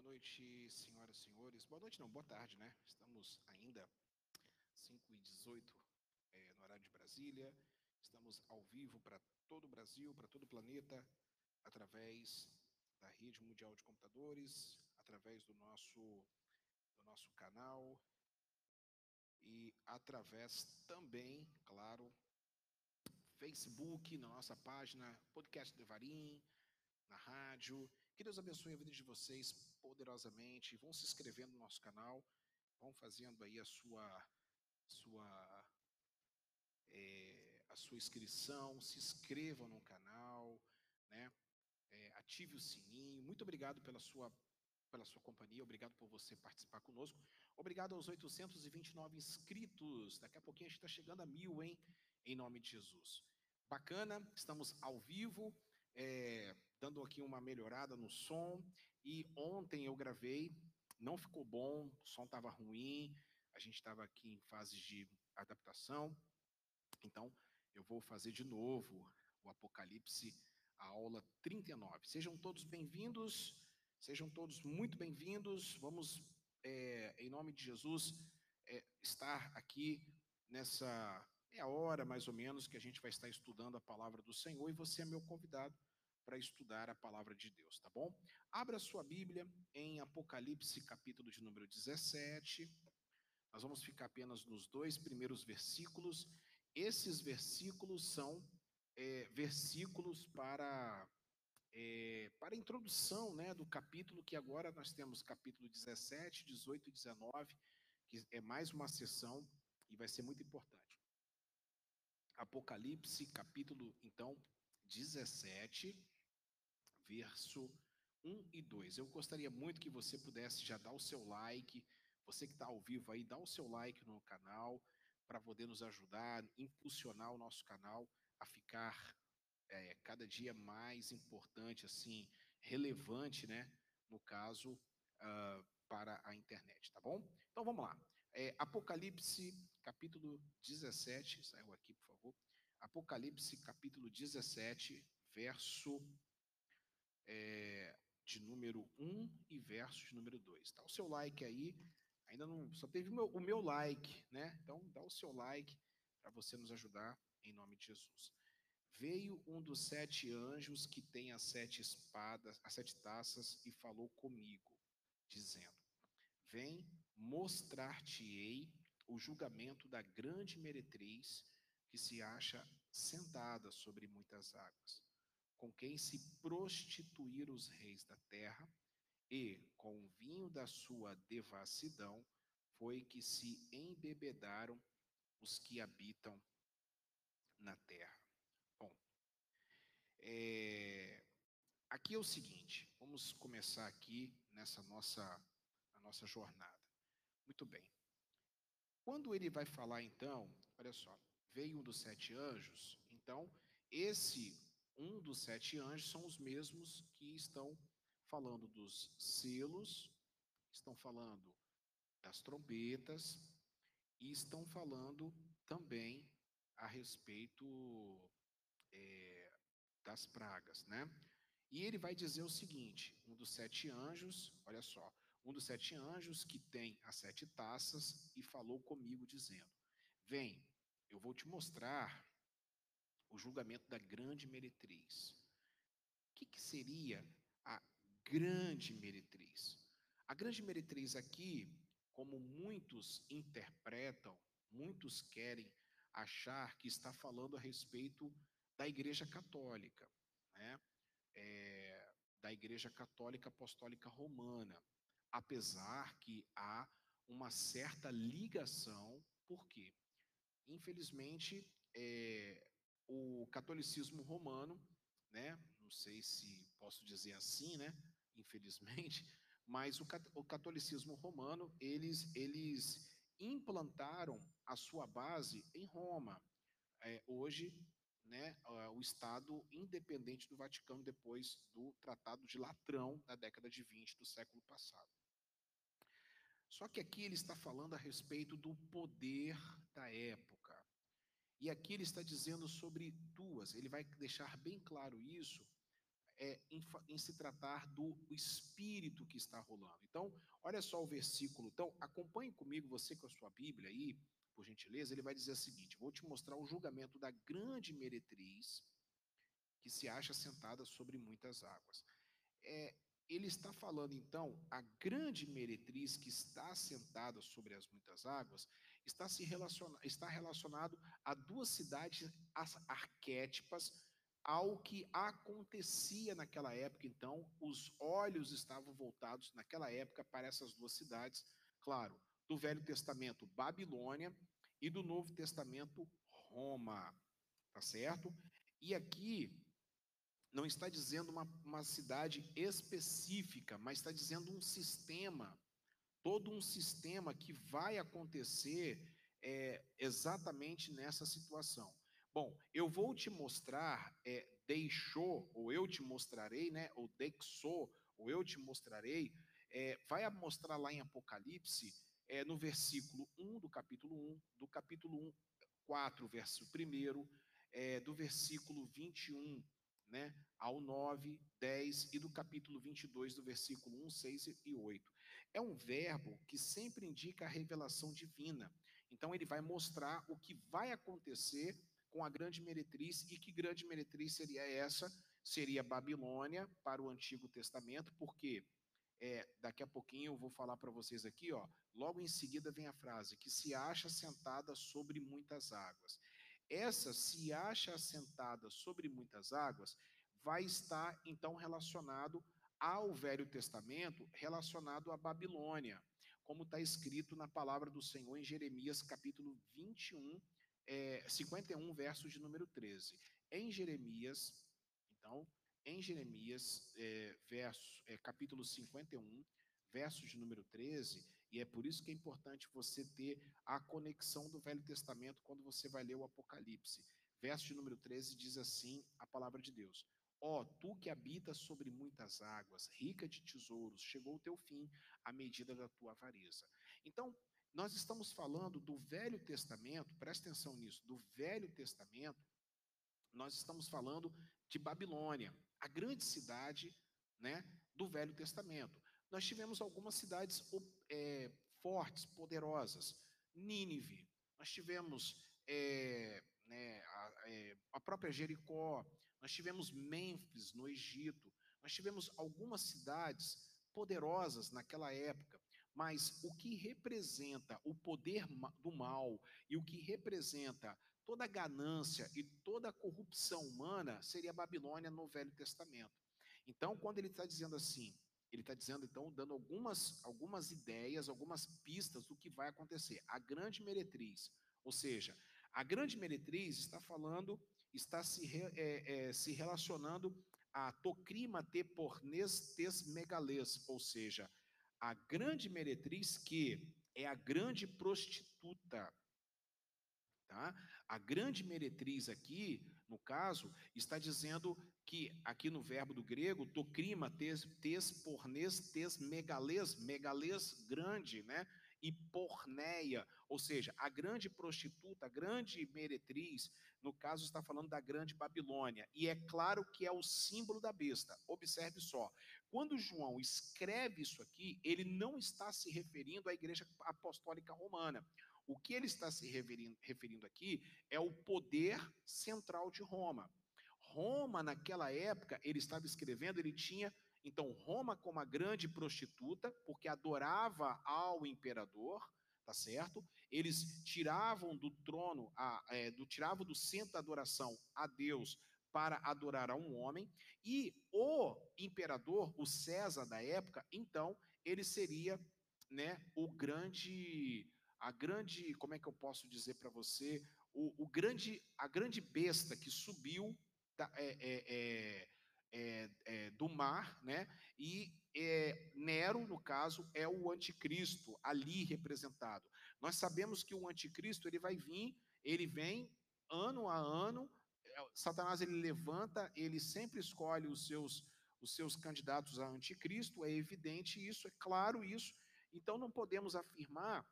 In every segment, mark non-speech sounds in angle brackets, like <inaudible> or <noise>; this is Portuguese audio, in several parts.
Boa noite, senhoras e senhores. Boa noite, não, boa tarde, né? Estamos ainda 5 e 18 é, no horário de Brasília. Estamos ao vivo para todo o Brasil, para todo o planeta, através da rede mundial de computadores, através do nosso, do nosso canal e através também, claro, Facebook, na nossa página, podcast Devarim, na rádio. Que Deus abençoe a vida de vocês poderosamente. Vão se inscrevendo no nosso canal, vão fazendo aí a sua, sua, é, a sua inscrição, se inscrevam no canal, né? É, ative o sininho. Muito obrigado pela sua, pela sua companhia, obrigado por você participar conosco. Obrigado aos 829 inscritos. Daqui a pouquinho a gente está chegando a mil, hein? Em nome de Jesus. Bacana, estamos ao vivo. É, dando aqui uma melhorada no som. E ontem eu gravei, não ficou bom, o som estava ruim, a gente estava aqui em fase de adaptação. Então, eu vou fazer de novo o Apocalipse, a aula 39. Sejam todos bem-vindos, sejam todos muito bem-vindos. Vamos, é, em nome de Jesus, é, estar aqui nessa meia hora, mais ou menos, que a gente vai estar estudando a palavra do Senhor e você é meu convidado para estudar a palavra de Deus, tá bom? Abra sua Bíblia em Apocalipse, capítulo de número 17. Nós vamos ficar apenas nos dois primeiros versículos. Esses versículos são é, versículos para é, para a introdução né, do capítulo, que agora nós temos capítulo 17, 18 e 19, que é mais uma sessão e vai ser muito importante. Apocalipse, capítulo, então, 17, verso 1 e 2. Eu gostaria muito que você pudesse já dar o seu like, você que está ao vivo aí, dá o seu like no canal, para poder nos ajudar, impulsionar o nosso canal a ficar é, cada dia mais importante, assim, relevante, né? No caso, uh, para a internet, tá bom? Então vamos lá. É, Apocalipse, capítulo 17, saiu aqui, por favor. Apocalipse, capítulo 17, verso é, de número 1 e verso de número 2. Tá o seu like aí. Ainda não. Só teve o meu, o meu like, né? Então dá o seu like para você nos ajudar em nome de Jesus. Veio um dos sete anjos que tem as sete espadas, as sete taças, e falou comigo, dizendo: Vem, mostrar-te-ei o julgamento da grande meretriz que se acha sentada sobre muitas águas com quem se prostituir os reis da terra, e com o vinho da sua devassidão foi que se embebedaram os que habitam na terra. Bom, é, aqui é o seguinte, vamos começar aqui nessa nossa, a nossa jornada. Muito bem. Quando ele vai falar, então, olha só, veio um dos sete anjos, então, esse um dos sete anjos são os mesmos que estão falando dos selos, estão falando das trombetas e estão falando também a respeito é, das pragas, né? E ele vai dizer o seguinte: um dos sete anjos, olha só, um dos sete anjos que tem as sete taças e falou comigo dizendo: Vem, eu vou te mostrar o julgamento da grande meretriz. O que, que seria a grande meretriz? A grande meretriz aqui, como muitos interpretam, muitos querem achar que está falando a respeito da Igreja Católica, né? É, da Igreja Católica Apostólica Romana, apesar que há uma certa ligação, por quê? Infelizmente, é, o catolicismo romano, né? Não sei se posso dizer assim, né? Infelizmente, <laughs> mas o catolicismo romano eles eles implantaram a sua base em Roma. É, hoje, né? O Estado independente do Vaticano depois do Tratado de Latrão da década de 20 do século passado. Só que aqui ele está falando a respeito do poder da época e aqui ele está dizendo sobre duas, ele vai deixar bem claro isso, é, em, em, se tratar do espírito que está rolando. Então, olha só o versículo. Então, acompanhe comigo, você com a sua Bíblia aí, por gentileza. Ele vai dizer o seguinte: vou te mostrar o julgamento da grande meretriz que se acha sentada sobre muitas águas. É, ele está falando então, a grande meretriz que está sentada sobre as muitas águas está, se relaciona, está relacionado a duas cidades arquétipas ao que acontecia naquela época. Então, os olhos estavam voltados naquela época para essas duas cidades, claro, do Velho Testamento, Babilônia, e do Novo Testamento, Roma. Tá certo? E aqui não está dizendo uma, uma cidade específica, mas está dizendo um sistema, todo um sistema que vai acontecer é, exatamente nessa situação. Bom, eu vou te mostrar, é, deixou, ou eu te mostrarei, né? Ou deixou, ou eu te mostrarei, é, vai mostrar lá em Apocalipse, é, no versículo 1 do capítulo 1, do capítulo 1, 4, verso 1, é, do versículo 21 né, ao 9, 10 e do capítulo 22, do versículo 1, 6 e 8. É um verbo que sempre indica a revelação divina. Então, ele vai mostrar o que vai acontecer com a grande meretriz. E que grande meretriz seria essa? Seria Babilônia para o Antigo Testamento, porque é, daqui a pouquinho eu vou falar para vocês aqui, ó. Logo em seguida vem a frase que se acha sentada sobre muitas águas. Essa se acha assentada sobre muitas águas vai estar então relacionado ao Velho Testamento, relacionado à Babilônia, como está escrito na palavra do Senhor em Jeremias capítulo 21, é, 51, verso de número 13. Em Jeremias, então, em Jeremias, é, verso, é, capítulo 51, verso de número 13, e é por isso que é importante você ter a conexão do Velho Testamento quando você vai ler o Apocalipse. Verso de número 13 diz assim a palavra de Deus: Ó, oh, tu que habitas sobre muitas águas, rica de tesouros, chegou o teu fim, à medida da tua avareza. Então, nós estamos falando do Velho Testamento, presta atenção nisso, do Velho Testamento, nós estamos falando de Babilônia, a grande cidade né, do Velho Testamento. Nós tivemos algumas cidades é, fortes, poderosas. Nínive, nós tivemos é, né, a, é, a própria Jericó, nós tivemos Mênfis, no Egito, nós tivemos algumas cidades poderosas naquela época. Mas o que representa o poder do mal e o que representa toda a ganância e toda a corrupção humana seria a Babilônia no Velho Testamento. Então, quando ele está dizendo assim, ele está dizendo, então, dando algumas, algumas ideias, algumas pistas do que vai acontecer. A grande meretriz, ou seja, a grande meretriz está falando, está se, é, é, se relacionando a tocrima te pornes tes megalês, ou seja, a grande meretriz que é a grande prostituta. Tá? A grande meretriz aqui, no caso, está dizendo que, aqui no verbo do grego, tocrima, tes, tes pornes, tes megalês, megalês grande, né? E porneia, ou seja, a grande prostituta, a grande meretriz, no caso está falando da grande Babilônia. E é claro que é o símbolo da besta. Observe só, quando João escreve isso aqui, ele não está se referindo à igreja apostólica romana. O que ele está se referindo, referindo aqui é o poder central de Roma. Roma, naquela época, ele estava escrevendo, ele tinha, então, Roma como a grande prostituta, porque adorava ao imperador, tá certo? Eles tiravam do trono, a, é, do, tiravam do centro da adoração a Deus para adorar a um homem, e o imperador, o César da época, então, ele seria né, o grande, a grande, como é que eu posso dizer para você, o, o, grande, a grande besta que subiu da, é, é, é, é, é do mar, né, e é, Nero, no caso, é o anticristo ali representado. Nós sabemos que o anticristo ele vai vir, ele vem ano a ano Satanás ele levanta, ele sempre escolhe os seus os seus candidatos a anticristo, é evidente isso, é claro isso. Então não podemos afirmar,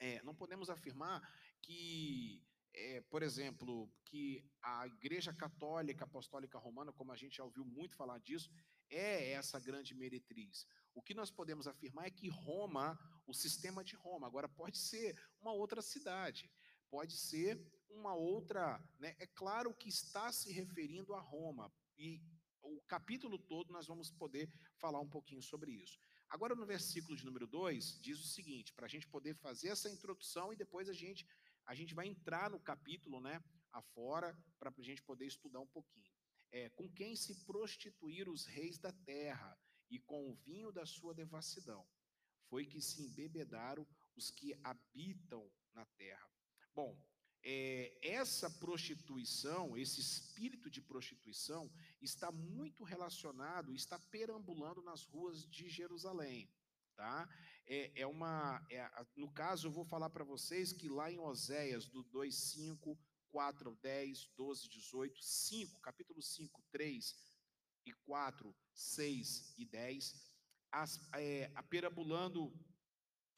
é, não podemos afirmar que é, por exemplo, que a Igreja Católica Apostólica Romana, como a gente já ouviu muito falar disso, é essa grande meretriz. O que nós podemos afirmar é que Roma, o sistema de Roma, agora pode ser uma outra cidade, pode ser uma outra, né? É claro que está se referindo a Roma e o capítulo todo nós vamos poder falar um pouquinho sobre isso. Agora no versículo de número 2 diz o seguinte, para a gente poder fazer essa introdução e depois a gente a gente vai entrar no capítulo, né, afora, para a gente poder estudar um pouquinho. É, com quem se prostituíram os reis da terra e com o vinho da sua devassidão. Foi que se embebedaram os que habitam na terra. Bom, é, essa prostituição, esse espírito de prostituição, está muito relacionado, está perambulando nas ruas de Jerusalém. Tá? É, é uma, é, no caso, eu vou falar para vocês que lá em Oséias, do 2, 5, 4, 10, 12, 18, 5, capítulo 5, 3 e 4, 6 e 10, as, é, perambulando,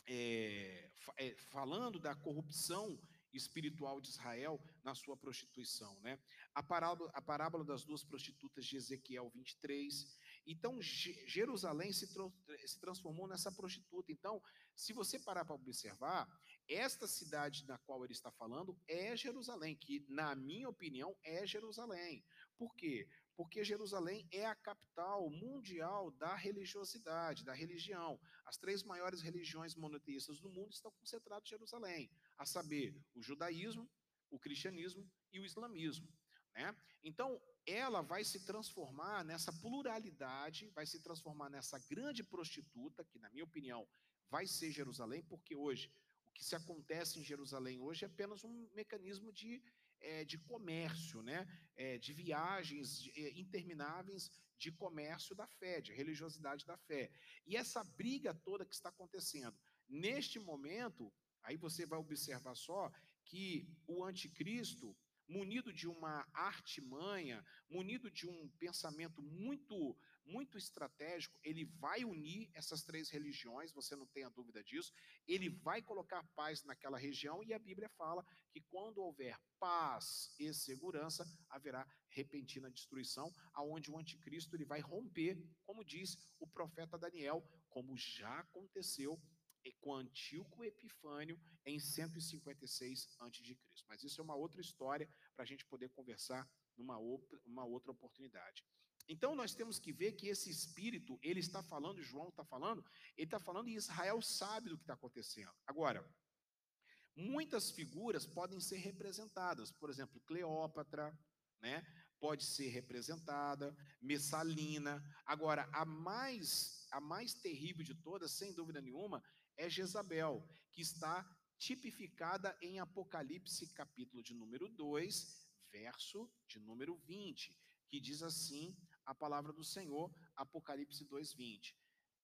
é, é, falando da corrupção espiritual de Israel na sua prostituição. Né? A, parábola, a parábola das duas prostitutas de Ezequiel 23. Então, Jerusalém se, se transformou nessa prostituta. Então, se você parar para observar, esta cidade na qual ele está falando é Jerusalém, que, na minha opinião, é Jerusalém. Por quê? porque Jerusalém é a capital mundial da religiosidade, da religião. As três maiores religiões monoteístas do mundo estão concentradas em Jerusalém, a saber, o judaísmo, o cristianismo e o islamismo. Né? Então, ela vai se transformar nessa pluralidade, vai se transformar nessa grande prostituta, que, na minha opinião, vai ser Jerusalém, porque hoje, o que se acontece em Jerusalém hoje é apenas um mecanismo de é, de comércio, né? É, de viagens é, intermináveis de comércio da fé, de religiosidade da fé. E essa briga toda que está acontecendo. Neste momento, aí você vai observar só que o anticristo, munido de uma artimanha, munido de um pensamento muito muito estratégico, ele vai unir essas três religiões, você não tenha dúvida disso. Ele vai colocar paz naquela região e a Bíblia fala que quando houver paz e segurança, haverá repentina destruição, aonde o anticristo ele vai romper, como diz o profeta Daniel, como já aconteceu com Antíoco Epifânio em 156 a.C. Mas isso é uma outra história para a gente poder conversar numa outra, uma outra oportunidade. Então nós temos que ver que esse espírito, ele está falando, João está falando, ele está falando e Israel sabe do que está acontecendo. Agora, muitas figuras podem ser representadas, por exemplo, Cleópatra, né? Pode ser representada, Messalina. Agora, a mais a mais terrível de todas, sem dúvida nenhuma, é Jezabel, que está tipificada em Apocalipse, capítulo de número 2, verso de número 20, que diz assim: a palavra do Senhor, Apocalipse 2:20.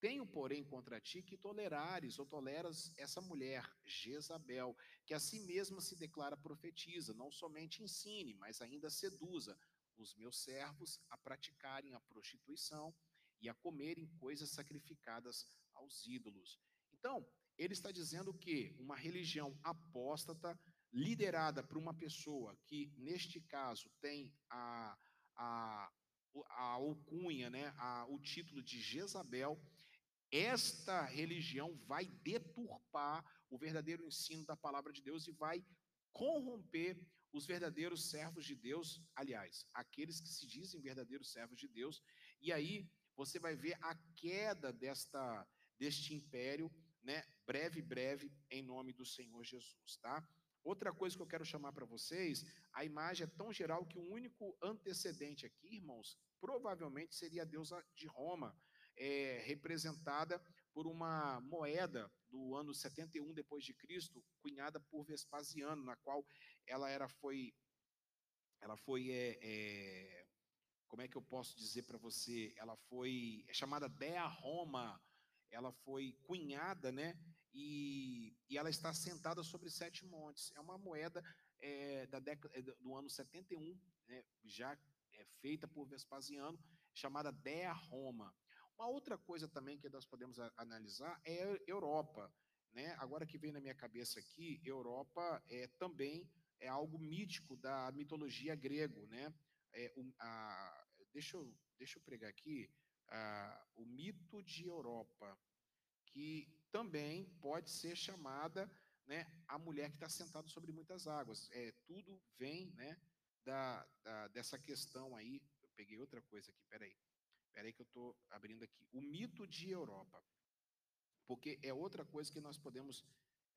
Tenho, porém, contra ti que tolerares ou toleras essa mulher, Jezabel, que a si mesma se declara profetiza, não somente ensine, mas ainda seduza os meus servos a praticarem a prostituição e a comerem coisas sacrificadas aos ídolos. Então, ele está dizendo que uma religião apóstata, liderada por uma pessoa que, neste caso, tem a, a, a alcunha, né, a, o título de Jezabel, esta religião vai deturpar o verdadeiro ensino da palavra de Deus e vai corromper os verdadeiros servos de Deus, aliás, aqueles que se dizem verdadeiros servos de Deus, e aí você vai ver a queda desta deste império, né, breve breve em nome do Senhor Jesus, tá? Outra coisa que eu quero chamar para vocês, a imagem é tão geral que o único antecedente aqui, irmãos, provavelmente seria a deusa de Roma, é, representada por uma moeda do ano 71 depois de Cristo, cunhada por Vespasiano, na qual ela era foi ela foi é, é, como é que eu posso dizer para você? Ela foi é chamada Dea Roma, ela foi cunhada, né? E, e ela está sentada sobre sete montes. É uma moeda é, da década, é, do ano 71, né, já é, feita por Vespasiano, chamada Dea Roma. Uma outra coisa também que nós podemos analisar é a Europa. Né? Agora que vem na minha cabeça aqui, Europa é também é algo mítico da mitologia grego, né? É, o, a, deixa, eu, deixa eu pregar aqui a, o mito de Europa, que também pode ser chamada né, a mulher que está sentada sobre muitas águas. É, tudo vem né, da, da, dessa questão aí. Eu peguei outra coisa aqui, peraí. Peraí que eu estou abrindo aqui. O mito de Europa. Porque é outra coisa que nós podemos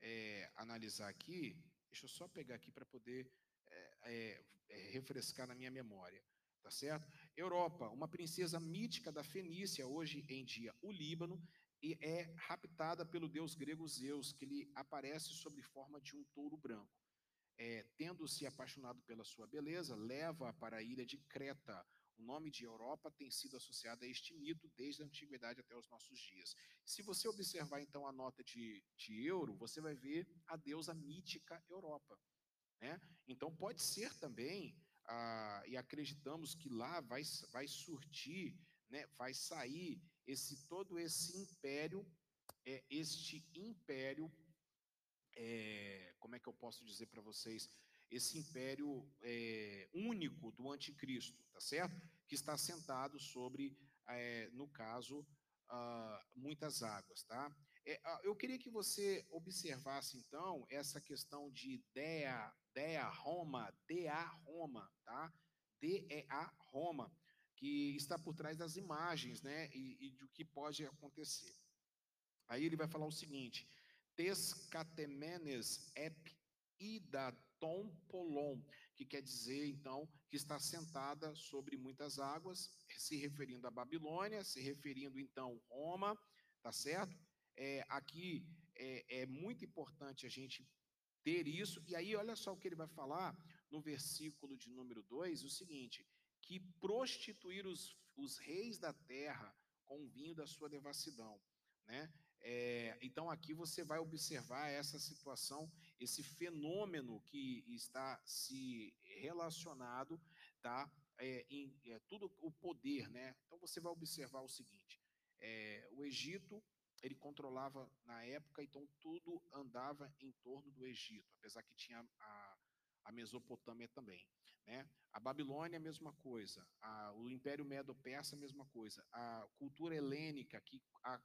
é, analisar aqui. Deixa eu só pegar aqui para poder é, é, é, refrescar na minha memória. Tá certo? Europa, uma princesa mítica da Fenícia, hoje em dia o Líbano, e é raptada pelo deus grego Zeus, que lhe aparece sob forma de um touro branco. É, tendo se apaixonado pela sua beleza, leva-a para a ilha de Creta. O nome de Europa tem sido associado a este mito desde a antiguidade até os nossos dias. Se você observar então a nota de, de euro, você vai ver a deusa mítica Europa. Né? Então pode ser também, ah, e acreditamos que lá vai, vai surtir, né, vai sair esse todo esse império, é, este império, é, como é que eu posso dizer para vocês, esse império é, único do anticristo, tá certo? Que está sentado sobre, é, no caso, ah, muitas águas, tá? É, ah, eu queria que você observasse então essa questão de Dea, Dea Roma, Dea Roma, tá? D-E-A Roma que está por trás das imagens, né, e, e do que pode acontecer. Aí ele vai falar o seguinte: Tescatemenes ep idaton polon, que quer dizer, então, que está sentada sobre muitas águas, se referindo à Babilônia, se referindo, então, Roma, tá certo? É, aqui é, é muito importante a gente ter isso, e aí olha só o que ele vai falar no versículo de número 2, o seguinte, que prostituir os, os reis da terra com o vinho da sua devassidão. Né? É, então, aqui você vai observar essa situação, esse fenômeno que está se relacionado tá, é, em é, tudo o poder. Né? Então, você vai observar o seguinte: é, o Egito ele controlava na época, então tudo andava em torno do Egito, apesar que tinha a, a Mesopotâmia também. Né? A Babilônia, a mesma coisa. A, o Império Medo-Persa, a mesma coisa. A cultura helênica, que a,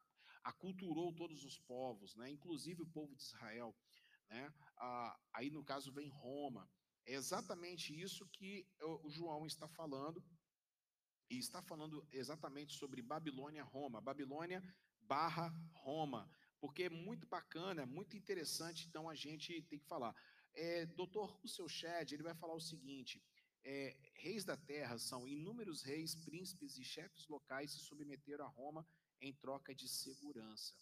aculturou todos os povos, né? inclusive o povo de Israel. Né? Aí, no caso, vem Roma. É exatamente isso que o, João está falando, e está falando exatamente sobre Babilônia-Roma. Babilônia barra Roma. Porque é muito bacana, é muito interessante, então a gente tem que falar. É, Dr. Russell Shedd, ele vai falar o seguinte, é, reis da terra são inúmeros reis, príncipes e chefes locais se submeteram a Roma em troca de segurança.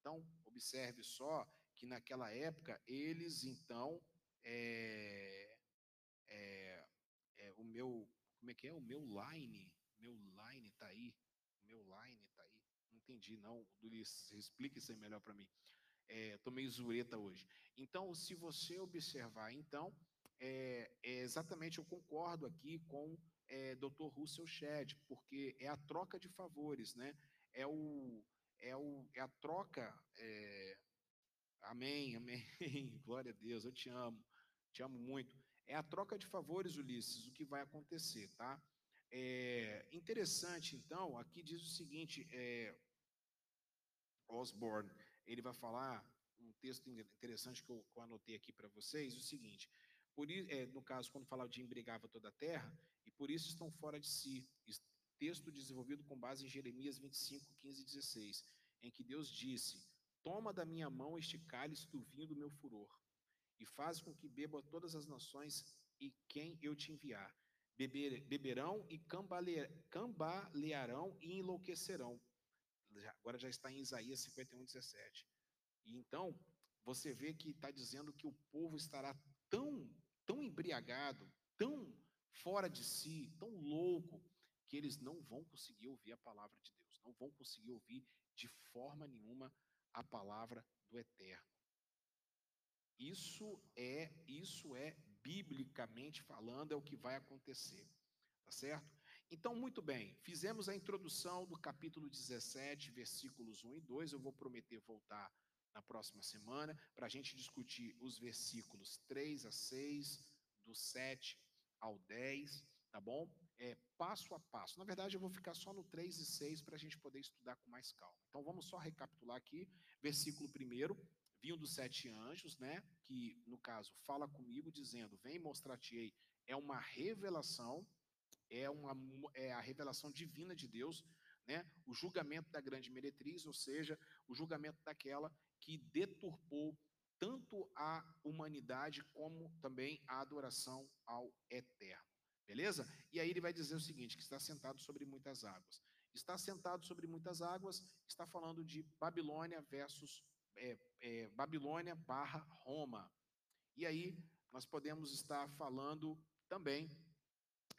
Então, observe só que naquela época, eles então, é, é, é, o meu, como é que é? O meu line, meu line tá aí, o meu line tá aí. Não entendi, não. Luiz, explique isso aí melhor para mim. É, meio zureta hoje. Então, se você observar, então, é, é exatamente eu concordo aqui com é, Dr. Russell Shedd, porque é a troca de favores, né? É, o, é, o, é a troca. É, amém, amém. <laughs> Glória a Deus, eu te amo, te amo muito. É a troca de favores, Ulisses, o que vai acontecer, tá? É interessante, então, aqui diz o seguinte: é, Osborne, ele vai falar um texto interessante que eu, que eu anotei aqui para vocês, o seguinte, por, é, no caso, quando falava de embrigava toda a terra, e por isso estão fora de si, texto desenvolvido com base em Jeremias 25, 15 e 16, em que Deus disse, toma da minha mão este cálice do vinho do meu furor, e faz com que beba todas as nações e quem eu te enviar. Beber, beberão e cambalearão e enlouquecerão. Agora já está em Isaías 51, 17. E então, você vê que está dizendo que o povo estará tão, tão embriagado, tão fora de si, tão louco, que eles não vão conseguir ouvir a palavra de Deus, não vão conseguir ouvir de forma nenhuma a palavra do eterno. Isso é, isso é biblicamente falando é o que vai acontecer. Tá certo? Então, muito bem, fizemos a introdução do capítulo 17, versículos 1 e 2. Eu vou prometer voltar na próxima semana, para a gente discutir os versículos 3 a 6, do 7 ao 10, tá bom? É passo a passo. Na verdade, eu vou ficar só no 3 e 6 para a gente poder estudar com mais calma. Então, vamos só recapitular aqui. Versículo 1, vinham dos sete anjos, né? Que, no caso, fala comigo dizendo, vem mostrar-te-ei. É uma revelação, é, uma, é a revelação divina de Deus, né? O julgamento da grande meretriz, ou seja, o julgamento daquela que deturpou tanto a humanidade como também a adoração ao eterno. Beleza? E aí ele vai dizer o seguinte: que está sentado sobre muitas águas. Está sentado sobre muitas águas, está falando de Babilônia versus é, é, Babilônia barra Roma. E aí nós podemos estar falando também,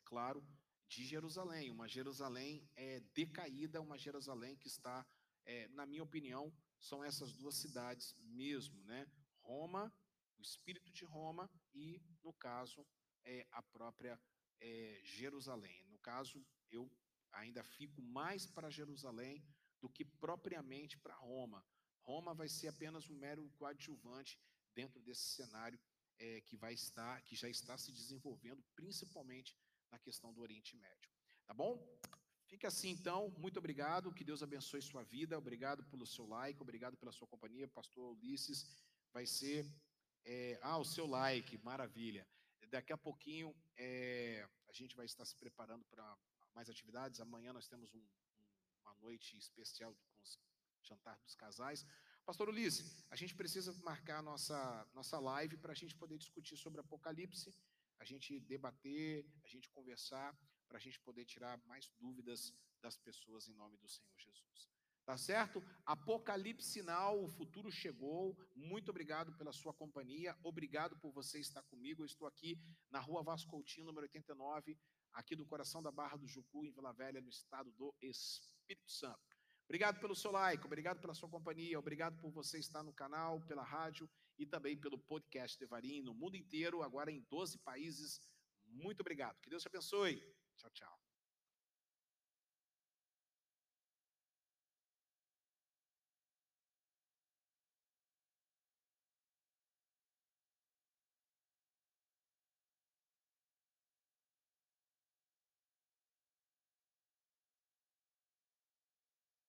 claro, de Jerusalém, uma Jerusalém é, decaída, uma Jerusalém que está, é, na minha opinião, são essas duas cidades mesmo, né? Roma, o espírito de Roma e, no caso, é, a própria é, Jerusalém. No caso, eu ainda fico mais para Jerusalém do que propriamente para Roma. Roma vai ser apenas um mero coadjuvante dentro desse cenário é, que vai estar, que já está se desenvolvendo, principalmente na questão do Oriente Médio. Tá bom? Fica assim então, muito obrigado, que Deus abençoe sua vida, obrigado pelo seu like, obrigado pela sua companhia, pastor Ulisses, vai ser, é, ah, o seu like, maravilha. Daqui a pouquinho é, a gente vai estar se preparando para mais atividades, amanhã nós temos um, uma noite especial com os jantar dos casais. Pastor Ulisses, a gente precisa marcar nossa, nossa live para a gente poder discutir sobre Apocalipse, a gente debater, a gente conversar, para a gente poder tirar mais dúvidas das pessoas em nome do Senhor Jesus. Tá certo? Apocalipse Sinal, o futuro chegou. Muito obrigado pela sua companhia. Obrigado por você estar comigo. Eu estou aqui na rua Vasco Coutinho, número 89, aqui do coração da Barra do Jucu, em Vila Velha, no estado do Espírito Santo. Obrigado pelo seu like, obrigado pela sua companhia, obrigado por você estar no canal, pela rádio e também pelo podcast Devarim no mundo inteiro, agora em 12 países. Muito obrigado. Que Deus te abençoe. Tchau, tchau.